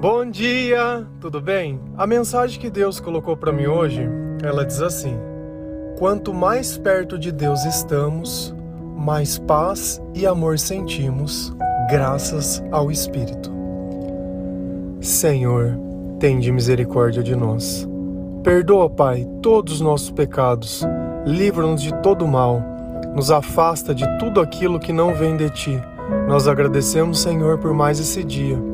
Bom dia, tudo bem? A mensagem que Deus colocou para mim hoje, ela diz assim: Quanto mais perto de Deus estamos, mais paz e amor sentimos, graças ao Espírito. Senhor, tende misericórdia de nós. Perdoa, Pai, todos os nossos pecados. Livra-nos de todo mal. Nos afasta de tudo aquilo que não vem de ti. Nós agradecemos, Senhor, por mais esse dia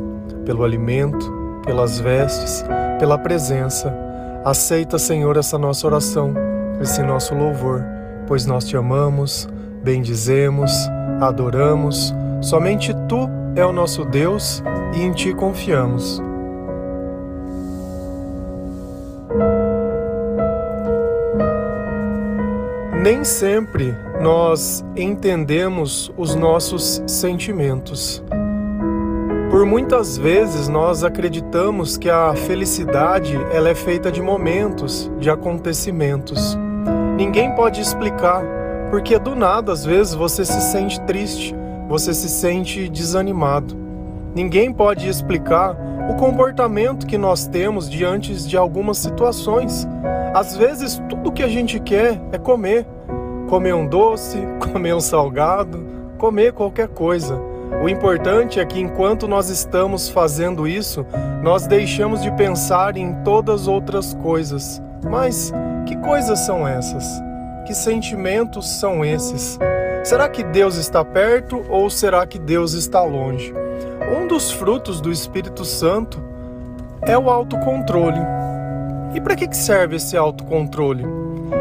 pelo alimento, pelas vestes, pela presença. Aceita, Senhor, essa nossa oração, esse nosso louvor, pois nós te amamos, bendizemos, adoramos. Somente tu é o nosso Deus e em ti confiamos. Nem sempre nós entendemos os nossos sentimentos. Por muitas vezes nós acreditamos que a felicidade ela é feita de momentos, de acontecimentos. Ninguém pode explicar, porque do nada às vezes você se sente triste, você se sente desanimado. Ninguém pode explicar o comportamento que nós temos diante de algumas situações. Às vezes tudo que a gente quer é comer, comer um doce, comer um salgado, comer qualquer coisa. O importante é que enquanto nós estamos fazendo isso, nós deixamos de pensar em todas outras coisas. Mas que coisas são essas? Que sentimentos são esses? Será que Deus está perto ou será que Deus está longe? Um dos frutos do Espírito Santo é o autocontrole. E para que serve esse autocontrole?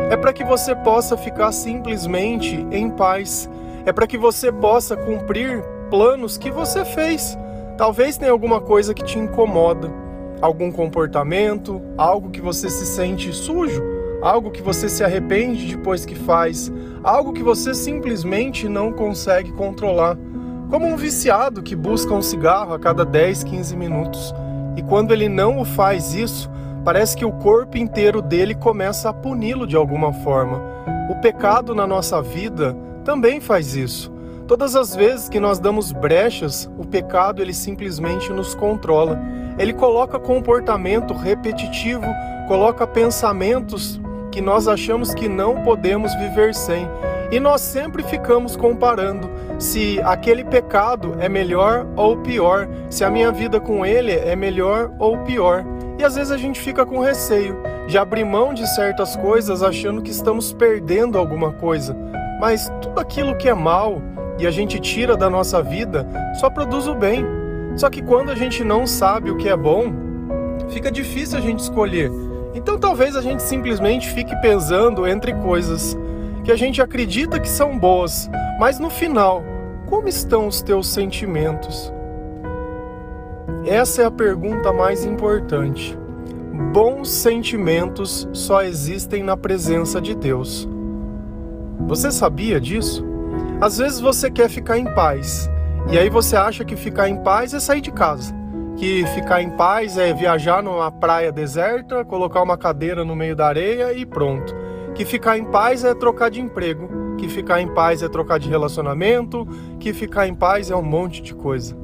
É para que você possa ficar simplesmente em paz. É para que você possa cumprir planos que você fez. Talvez tenha alguma coisa que te incomoda, algum comportamento, algo que você se sente sujo, algo que você se arrepende depois que faz, algo que você simplesmente não consegue controlar. Como um viciado que busca um cigarro a cada 10, 15 minutos. E quando ele não o faz isso, parece que o corpo inteiro dele começa a puni-lo de alguma forma. O pecado na nossa vida também faz isso. Todas as vezes que nós damos brechas, o pecado ele simplesmente nos controla. Ele coloca comportamento repetitivo, coloca pensamentos que nós achamos que não podemos viver sem. E nós sempre ficamos comparando se aquele pecado é melhor ou pior, se a minha vida com ele é melhor ou pior. E às vezes a gente fica com receio de abrir mão de certas coisas achando que estamos perdendo alguma coisa. Mas tudo aquilo que é mal, e a gente tira da nossa vida, só produz o bem. Só que quando a gente não sabe o que é bom, fica difícil a gente escolher. Então talvez a gente simplesmente fique pesando entre coisas que a gente acredita que são boas, mas no final, como estão os teus sentimentos? Essa é a pergunta mais importante. Bons sentimentos só existem na presença de Deus. Você sabia disso? Às vezes você quer ficar em paz, e aí você acha que ficar em paz é sair de casa. Que ficar em paz é viajar numa praia deserta, colocar uma cadeira no meio da areia e pronto. Que ficar em paz é trocar de emprego, que ficar em paz é trocar de relacionamento, que ficar em paz é um monte de coisa.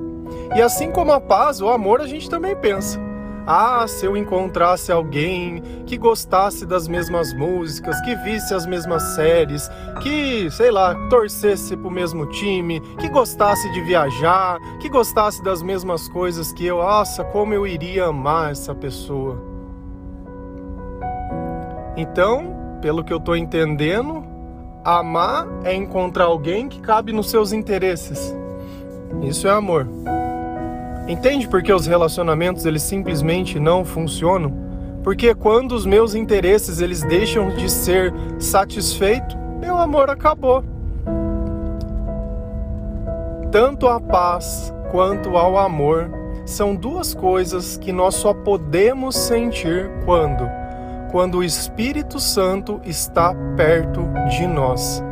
E assim como a paz, o amor a gente também pensa. Ah, se eu encontrasse alguém que gostasse das mesmas músicas, que visse as mesmas séries, que, sei lá, torcesse pro mesmo time, que gostasse de viajar, que gostasse das mesmas coisas que eu, nossa, como eu iria amar essa pessoa. Então, pelo que eu tô entendendo, amar é encontrar alguém que cabe nos seus interesses. Isso é amor. Entende por que os relacionamentos eles simplesmente não funcionam? Porque quando os meus interesses eles deixam de ser satisfeitos, meu amor acabou. Tanto a paz quanto ao amor são duas coisas que nós só podemos sentir quando quando o Espírito Santo está perto de nós.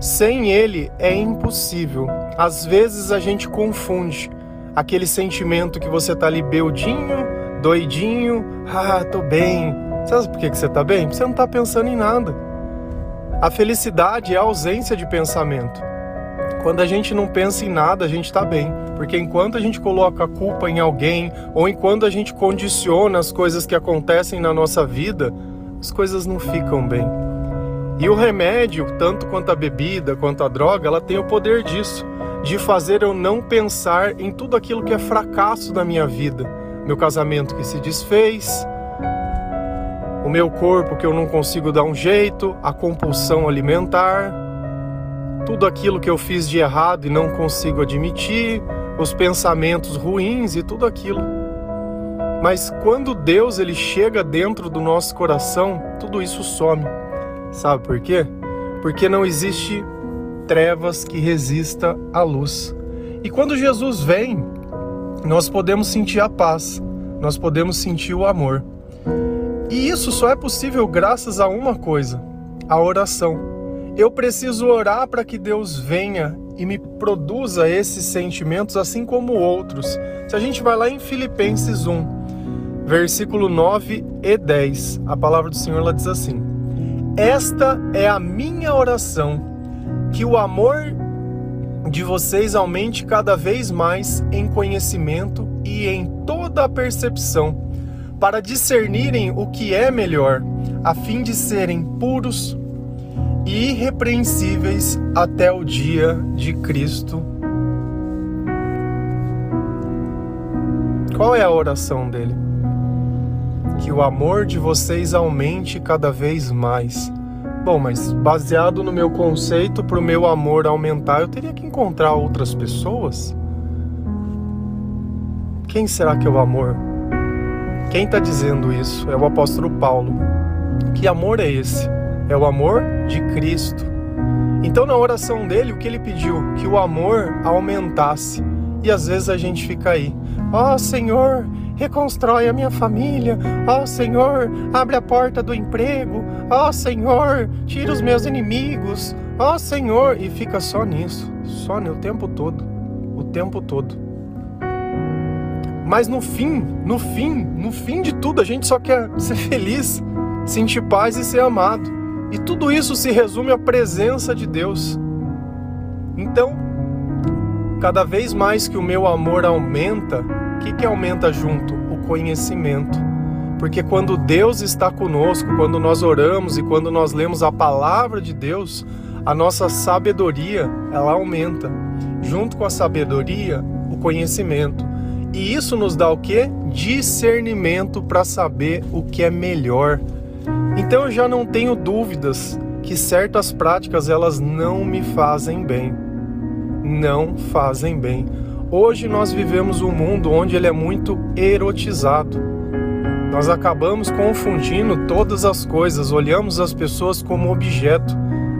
Sem ele é impossível. Às vezes a gente confunde aquele sentimento que você tá ali beldinho, doidinho, ah, tô bem. Sabe por que você tá bem? Você não tá pensando em nada. A felicidade é a ausência de pensamento. Quando a gente não pensa em nada, a gente está bem. Porque enquanto a gente coloca a culpa em alguém, ou enquanto a gente condiciona as coisas que acontecem na nossa vida, as coisas não ficam bem. E o remédio, tanto quanto a bebida, quanto a droga, ela tem o poder disso, de fazer eu não pensar em tudo aquilo que é fracasso da minha vida. Meu casamento que se desfez, o meu corpo que eu não consigo dar um jeito, a compulsão alimentar, tudo aquilo que eu fiz de errado e não consigo admitir, os pensamentos ruins e tudo aquilo. Mas quando Deus ele chega dentro do nosso coração, tudo isso some. Sabe por quê? Porque não existe trevas que resista à luz. E quando Jesus vem, nós podemos sentir a paz, nós podemos sentir o amor. E isso só é possível graças a uma coisa: a oração. Eu preciso orar para que Deus venha e me produza esses sentimentos, assim como outros. Se a gente vai lá em Filipenses 1, versículo 9 e 10, a palavra do Senhor ela diz assim: Esta é a minha oração, que o amor de vocês aumente cada vez mais em conhecimento e em toda a percepção para discernirem o que é melhor, a fim de serem puros e irrepreensíveis até o dia de Cristo. Qual é a oração dele? Que o amor de vocês aumente cada vez mais. Bom, mas baseado no meu conceito, para o meu amor aumentar, eu teria que encontrar outras pessoas? Quem será que é o amor? Quem está dizendo isso é o apóstolo Paulo. Que amor é esse? É o amor de Cristo. Então, na oração dele, o que ele pediu? Que o amor aumentasse. E às vezes a gente fica aí: Ó oh, Senhor, reconstrói a minha família. Ó oh, Senhor, abre a porta do emprego. Ó oh, Senhor, tira os meus inimigos. Ó oh, Senhor, e fica só nisso, só no tempo todo, o tempo todo. Mas no fim, no fim, no fim de tudo, a gente só quer ser feliz, sentir paz e ser amado. E tudo isso se resume à presença de Deus. Então, cada vez mais que o meu amor aumenta, o que, que aumenta junto? O conhecimento. Porque quando Deus está conosco, quando nós oramos e quando nós lemos a palavra de Deus, a nossa sabedoria ela aumenta. Junto com a sabedoria, o conhecimento. E isso nos dá o que? Discernimento para saber o que é melhor. Então eu já não tenho dúvidas que certas práticas elas não me fazem bem. Não fazem bem. Hoje nós vivemos um mundo onde ele é muito erotizado. Nós acabamos confundindo todas as coisas, olhamos as pessoas como objeto.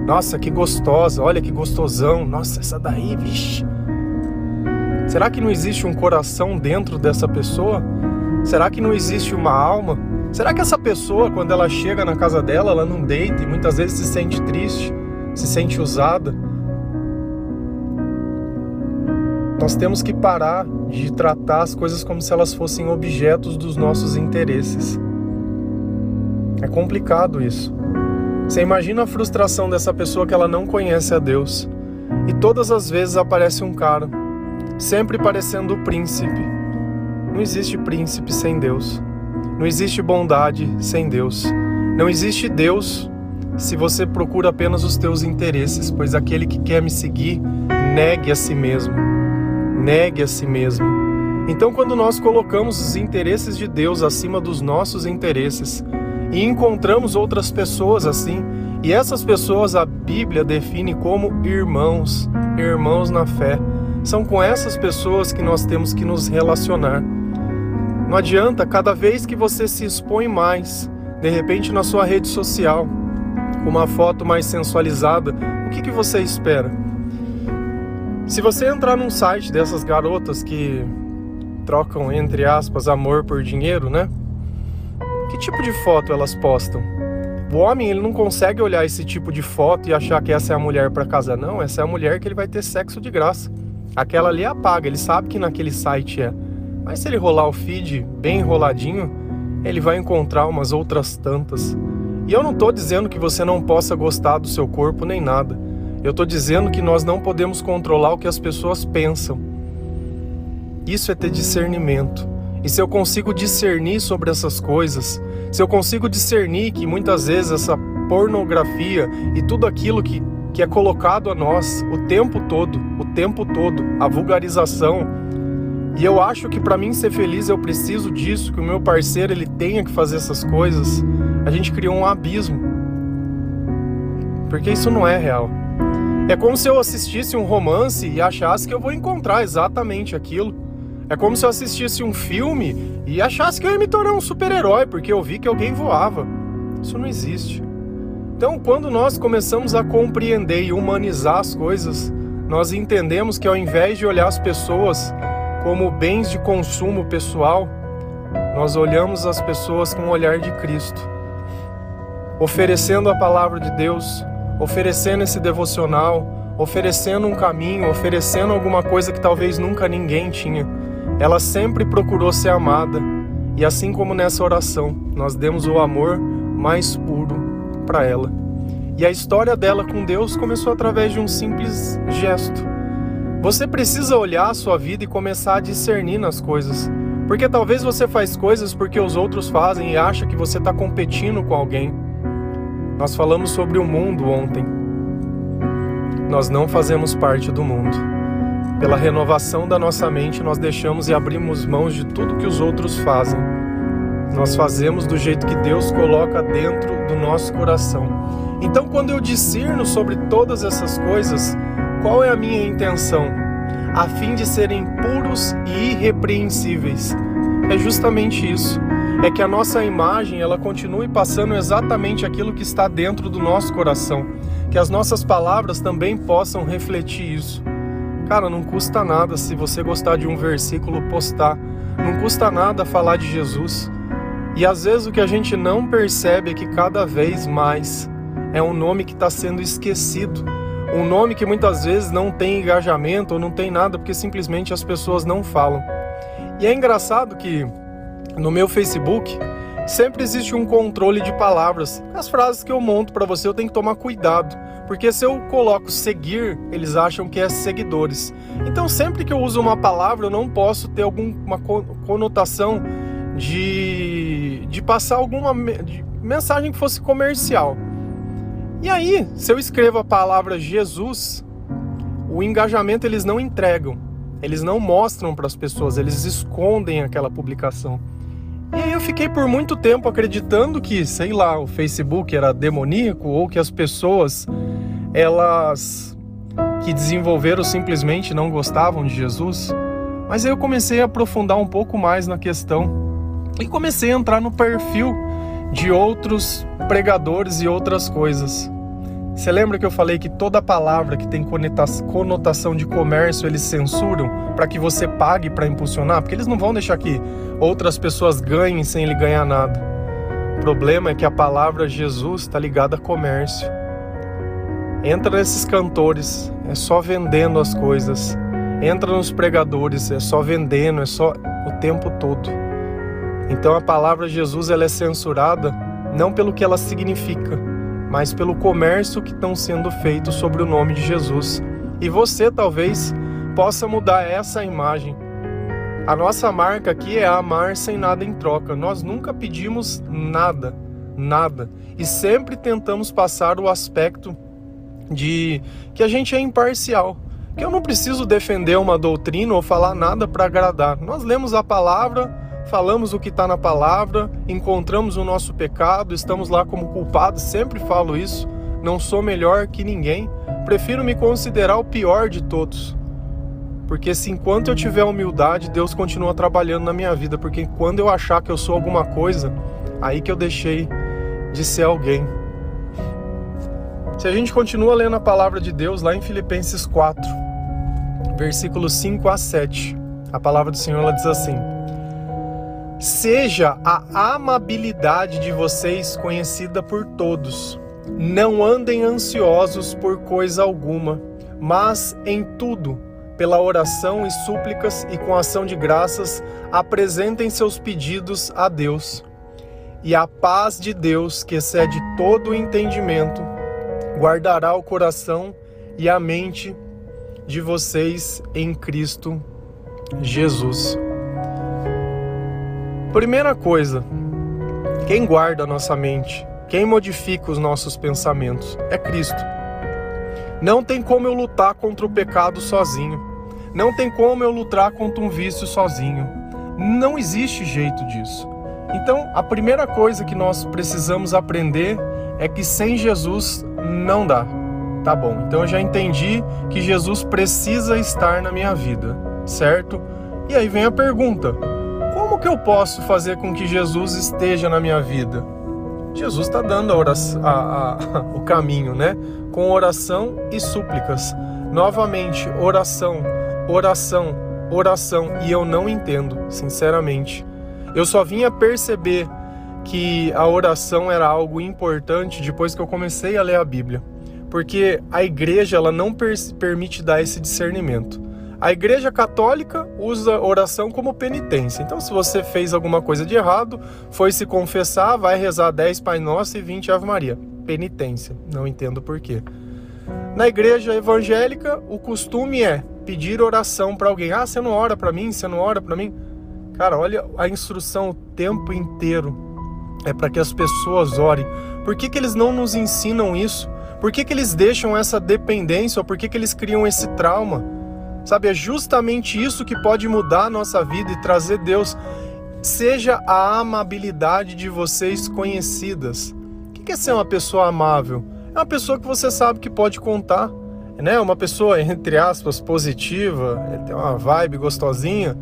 Nossa, que gostosa, olha que gostosão. Nossa, essa daí, vixe Será que não existe um coração dentro dessa pessoa? Será que não existe uma alma? Será que essa pessoa, quando ela chega na casa dela, ela não deita e muitas vezes se sente triste, se sente usada? Nós temos que parar de tratar as coisas como se elas fossem objetos dos nossos interesses. É complicado isso. Você imagina a frustração dessa pessoa que ela não conhece a Deus. E todas as vezes aparece um cara sempre parecendo o príncipe. Não existe príncipe sem Deus. Não existe bondade sem Deus. Não existe Deus se você procura apenas os teus interesses, pois aquele que quer me seguir, negue a si mesmo. Negue a si mesmo. Então, quando nós colocamos os interesses de Deus acima dos nossos interesses e encontramos outras pessoas assim, e essas pessoas a Bíblia define como irmãos, irmãos na fé, são com essas pessoas que nós temos que nos relacionar. Não adianta, cada vez que você se expõe mais, de repente na sua rede social, com uma foto mais sensualizada, o que, que você espera? Se você entrar num site dessas garotas que trocam, entre aspas, amor por dinheiro, né? Que tipo de foto elas postam? O homem ele não consegue olhar esse tipo de foto e achar que essa é a mulher para casa, não. Essa é a mulher que ele vai ter sexo de graça. Aquela ali apaga, ele sabe que naquele site é. Mas se ele rolar o feed bem enroladinho, ele vai encontrar umas outras tantas. E eu não estou dizendo que você não possa gostar do seu corpo nem nada. Eu estou dizendo que nós não podemos controlar o que as pessoas pensam. Isso é ter discernimento. E se eu consigo discernir sobre essas coisas, se eu consigo discernir que muitas vezes essa pornografia e tudo aquilo que, que é colocado a nós o tempo todo, o tempo todo, a vulgarização, e eu acho que para mim ser feliz eu preciso disso, que o meu parceiro ele tenha que fazer essas coisas, a gente criou um abismo. Porque isso não é real. É como se eu assistisse um romance e achasse que eu vou encontrar exatamente aquilo é como se eu assistisse um filme e achasse que eu ia me tornar um super-herói porque eu vi que alguém voava. Isso não existe. Então, quando nós começamos a compreender e humanizar as coisas, nós entendemos que ao invés de olhar as pessoas como bens de consumo pessoal, nós olhamos as pessoas com o olhar de Cristo, oferecendo a palavra de Deus, oferecendo esse devocional, oferecendo um caminho, oferecendo alguma coisa que talvez nunca ninguém tinha. Ela sempre procurou ser amada, e assim como nessa oração, nós demos o amor mais puro para ela. E a história dela com Deus começou através de um simples gesto. Você precisa olhar a sua vida e começar a discernir nas coisas. Porque talvez você faz coisas porque os outros fazem e acha que você está competindo com alguém. Nós falamos sobre o mundo ontem. Nós não fazemos parte do mundo. Pela renovação da nossa mente, nós deixamos e abrimos mãos de tudo que os outros fazem. Nós fazemos do jeito que Deus coloca dentro do nosso coração. Então, quando eu discerno sobre todas essas coisas, qual é a minha intenção? A fim de serem puros e irrepreensíveis. É justamente isso. É que a nossa imagem ela continue passando exatamente aquilo que está dentro do nosso coração. Que as nossas palavras também possam refletir isso. Cara, não custa nada se você gostar de um versículo postar. Não custa nada falar de Jesus. E às vezes o que a gente não percebe é que cada vez mais é um nome que está sendo esquecido. Um nome que muitas vezes não tem engajamento ou não tem nada porque simplesmente as pessoas não falam. E é engraçado que no meu Facebook sempre existe um controle de palavras. As frases que eu monto para você eu tenho que tomar cuidado, porque se eu coloco seguir, eles acham que é seguidores. Então sempre que eu uso uma palavra, eu não posso ter alguma conotação de, de passar alguma de mensagem que fosse comercial. E aí, se eu escrevo a palavra Jesus, o engajamento eles não entregam, eles não mostram para as pessoas, eles escondem aquela publicação. E aí eu fiquei por muito tempo acreditando que, sei lá, o Facebook era demoníaco ou que as pessoas elas que desenvolveram simplesmente não gostavam de Jesus. Mas aí eu comecei a aprofundar um pouco mais na questão e comecei a entrar no perfil de outros pregadores e outras coisas. Você lembra que eu falei que toda palavra que tem conotação de comércio eles censuram para que você pague para impulsionar? Porque eles não vão deixar que outras pessoas ganhem sem ele ganhar nada. O problema é que a palavra Jesus está ligada a comércio. Entra nesses cantores, é só vendendo as coisas. Entra nos pregadores, é só vendendo, é só o tempo todo. Então a palavra Jesus ela é censurada não pelo que ela significa, mas pelo comércio que estão sendo feito sobre o nome de Jesus. E você talvez possa mudar essa imagem. A nossa marca aqui é amar sem nada em troca. Nós nunca pedimos nada, nada. E sempre tentamos passar o aspecto de que a gente é imparcial. Que eu não preciso defender uma doutrina ou falar nada para agradar. Nós lemos a palavra, falamos o que está na palavra, encontramos o nosso pecado, estamos lá como culpados, sempre falo isso. Não sou melhor que ninguém, prefiro me considerar o pior de todos. Porque se enquanto eu tiver humildade, Deus continua trabalhando na minha vida, porque quando eu achar que eu sou alguma coisa, aí que eu deixei de ser alguém. Se a gente continua lendo a palavra de Deus lá em Filipenses 4, versículos 5 a 7, a palavra do Senhor ela diz assim: Seja a amabilidade de vocês conhecida por todos. Não andem ansiosos por coisa alguma, mas em tudo, pela oração e súplicas e com ação de graças, apresentem seus pedidos a Deus. E a paz de Deus, que excede todo o entendimento, guardará o coração e a mente de vocês em Cristo Jesus. Primeira coisa, quem guarda a nossa mente, quem modifica os nossos pensamentos é Cristo. Não tem como eu lutar contra o pecado sozinho. Não tem como eu lutar contra um vício sozinho. Não existe jeito disso. Então, a primeira coisa que nós precisamos aprender é que sem Jesus não dá. Tá bom, então eu já entendi que Jesus precisa estar na minha vida, certo? E aí vem a pergunta: como que eu posso fazer com que Jesus esteja na minha vida? Jesus está dando a oração, a, a, o caminho, né? Com oração e súplicas. Novamente, oração, oração, oração. E eu não entendo, sinceramente. Eu só vinha perceber que a oração era algo importante depois que eu comecei a ler a Bíblia. Porque a igreja ela não per permite dar esse discernimento. A Igreja Católica usa oração como penitência. Então, se você fez alguma coisa de errado, foi se confessar, vai rezar 10 Pai Nosso e 20 Ave Maria. Penitência. Não entendo por quê. Na igreja evangélica, o costume é pedir oração para alguém. Ah, você não ora para mim? Você não ora para mim? Cara, olha a instrução o tempo inteiro. É para que as pessoas orem. Por que, que eles não nos ensinam isso? Por que, que eles deixam essa dependência? Ou por que, que eles criam esse trauma? Sabe, é justamente isso que pode mudar a nossa vida e trazer Deus. Seja a amabilidade de vocês conhecidas. O que é ser uma pessoa amável? É uma pessoa que você sabe que pode contar, né? Uma pessoa, entre aspas, positiva, tem uma vibe gostosinha.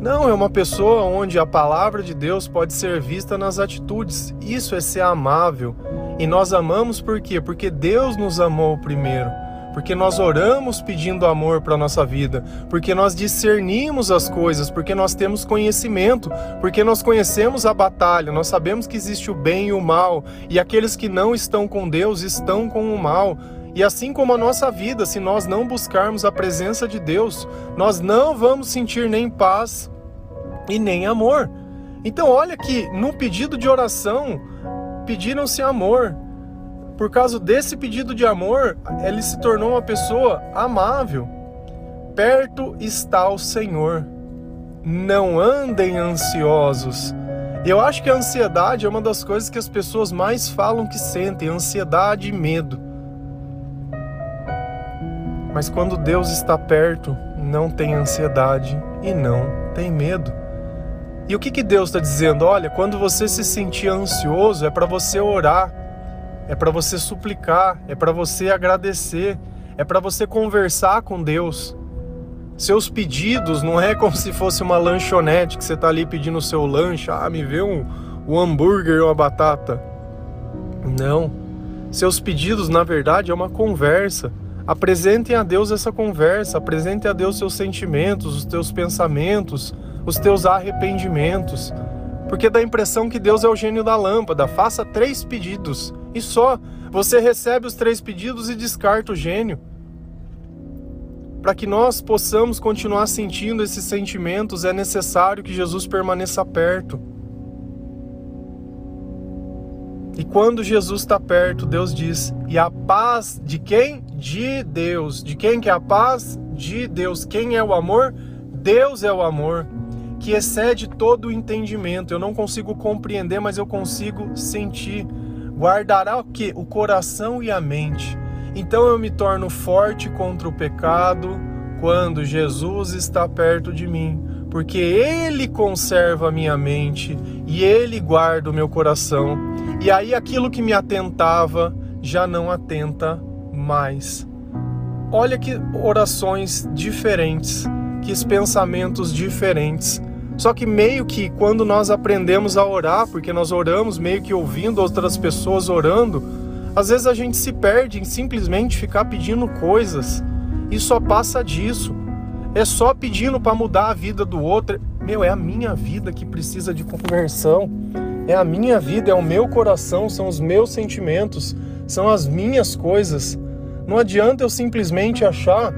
Não, é uma pessoa onde a palavra de Deus pode ser vista nas atitudes. Isso é ser amável. E nós amamos por quê? Porque Deus nos amou primeiro porque nós oramos pedindo amor para a nossa vida, porque nós discernimos as coisas, porque nós temos conhecimento, porque nós conhecemos a batalha, nós sabemos que existe o bem e o mal, e aqueles que não estão com Deus estão com o mal. E assim como a nossa vida, se nós não buscarmos a presença de Deus, nós não vamos sentir nem paz e nem amor. Então, olha que no pedido de oração, pediram-se amor, por causa desse pedido de amor, ele se tornou uma pessoa amável. Perto está o Senhor. Não andem ansiosos. Eu acho que a ansiedade é uma das coisas que as pessoas mais falam que sentem, ansiedade e medo. Mas quando Deus está perto, não tem ansiedade e não tem medo. E o que, que Deus está dizendo? Olha, quando você se sentir ansioso, é para você orar é para você suplicar, é para você agradecer, é para você conversar com Deus. Seus pedidos não é como se fosse uma lanchonete que você está ali pedindo o seu lanche, ah, me vê um, um hambúrguer ou uma batata. Não. Seus pedidos, na verdade, é uma conversa. Apresentem a Deus essa conversa, apresentem a Deus seus sentimentos, os teus pensamentos, os teus arrependimentos. Porque dá a impressão que Deus é o gênio da lâmpada. Faça três pedidos e só. Você recebe os três pedidos e descarta o gênio. Para que nós possamos continuar sentindo esses sentimentos, é necessário que Jesus permaneça perto. E quando Jesus está perto, Deus diz: e a paz de quem? De Deus. De quem que é a paz? De Deus. Quem é o amor? Deus é o amor que excede todo o entendimento. Eu não consigo compreender, mas eu consigo sentir. Guardará o que? O coração e a mente. Então eu me torno forte contra o pecado quando Jesus está perto de mim, porque Ele conserva a minha mente e Ele guarda o meu coração. E aí aquilo que me atentava já não atenta mais. Olha que orações diferentes, que pensamentos diferentes. Só que meio que quando nós aprendemos a orar, porque nós oramos meio que ouvindo outras pessoas orando, às vezes a gente se perde em simplesmente ficar pedindo coisas e só passa disso. É só pedindo para mudar a vida do outro. Meu, é a minha vida que precisa de conversão. É a minha vida, é o meu coração, são os meus sentimentos, são as minhas coisas. Não adianta eu simplesmente achar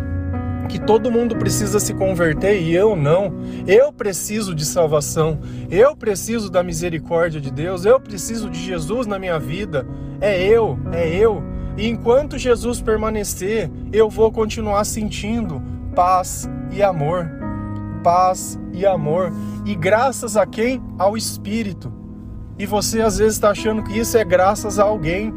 que todo mundo precisa se converter e eu não. Eu preciso de salvação. Eu preciso da misericórdia de Deus. Eu preciso de Jesus na minha vida. É eu, é eu. E enquanto Jesus permanecer, eu vou continuar sentindo paz e amor. Paz e amor. E graças a quem? Ao Espírito. E você às vezes está achando que isso é graças a alguém.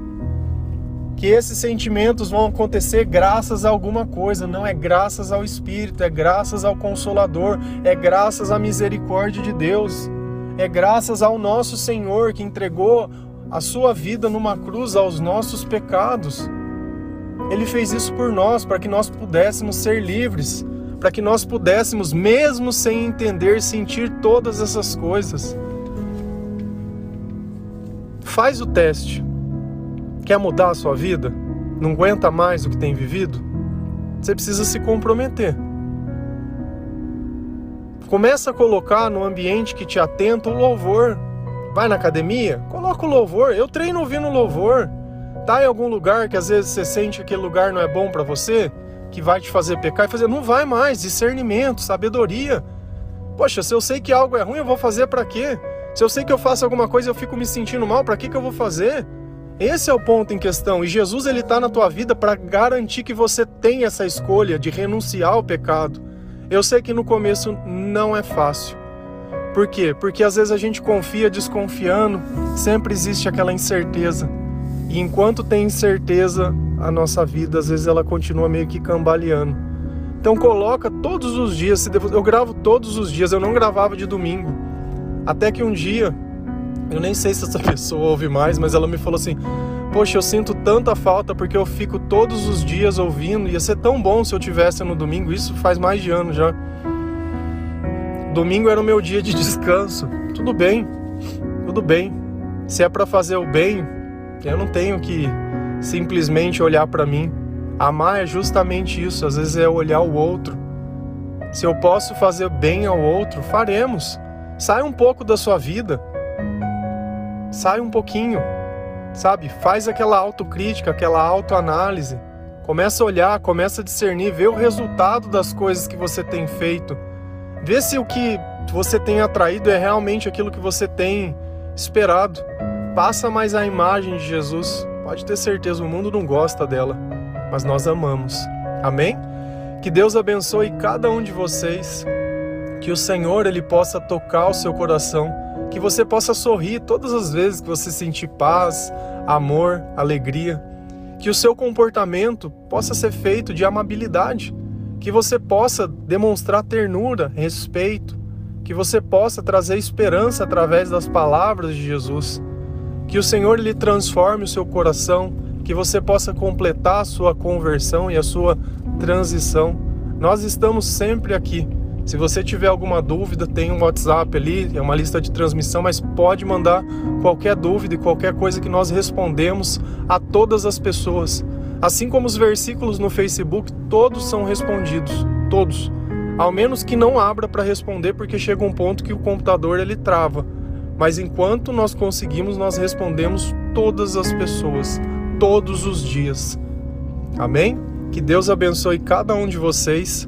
Que esses sentimentos vão acontecer graças a alguma coisa. Não é graças ao Espírito, é graças ao Consolador, é graças à misericórdia de Deus. É graças ao nosso Senhor que entregou a sua vida numa cruz aos nossos pecados. Ele fez isso por nós, para que nós pudéssemos ser livres, para que nós pudéssemos, mesmo sem entender, sentir todas essas coisas. Faz o teste. Quer mudar a sua vida? Não aguenta mais o que tem vivido? Você precisa se comprometer. Começa a colocar no ambiente que te atenta o louvor. Vai na academia? Coloca o louvor. Eu treino ouvindo louvor. Tá em algum lugar que às vezes você sente que aquele lugar não é bom para você, que vai te fazer pecar e fazer, não vai mais, discernimento, sabedoria. Poxa, se eu sei que algo é ruim, eu vou fazer para quê? Se eu sei que eu faço alguma coisa eu fico me sentindo mal, para que que eu vou fazer? Esse é o ponto em questão. E Jesus ele tá na tua vida para garantir que você tem essa escolha de renunciar ao pecado. Eu sei que no começo não é fácil. Por quê? Porque às vezes a gente confia desconfiando, sempre existe aquela incerteza. E enquanto tem incerteza, a nossa vida às vezes ela continua meio que cambaleando. Então coloca todos os dias, eu gravo todos os dias, eu não gravava de domingo. Até que um dia, eu nem sei se essa pessoa ouve mais, mas ela me falou assim: Poxa, eu sinto tanta falta porque eu fico todos os dias ouvindo. Ia ser tão bom se eu tivesse no domingo. Isso faz mais de ano já. Domingo era o meu dia de descanso. Tudo bem, tudo bem. Se é para fazer o bem, eu não tenho que simplesmente olhar para mim. Amar é justamente isso. Às vezes é olhar o outro. Se eu posso fazer bem ao outro, faremos. Sai um pouco da sua vida. Sai um pouquinho. Sabe? Faz aquela autocrítica, aquela autoanálise. Começa a olhar, começa a discernir, vê o resultado das coisas que você tem feito Vê se o que você tem atraído é realmente aquilo que você tem esperado. Passa mais a imagem de Jesus. Pode ter certeza, o mundo não gosta dela, mas nós amamos. Amém? Que Deus abençoe cada um de vocês. Que o Senhor ele possa tocar o seu coração, que você possa sorrir todas as vezes que você sentir paz, amor, alegria. Que o seu comportamento possa ser feito de amabilidade que você possa demonstrar ternura, respeito, que você possa trazer esperança através das palavras de Jesus. Que o Senhor lhe transforme o seu coração, que você possa completar a sua conversão e a sua transição. Nós estamos sempre aqui. Se você tiver alguma dúvida, tem um WhatsApp ali, é uma lista de transmissão, mas pode mandar qualquer dúvida e qualquer coisa que nós respondemos a todas as pessoas. Assim como os versículos no Facebook, todos são respondidos, todos. Ao menos que não abra para responder, porque chega um ponto que o computador ele trava. Mas enquanto nós conseguimos, nós respondemos todas as pessoas, todos os dias. Amém? Que Deus abençoe cada um de vocês.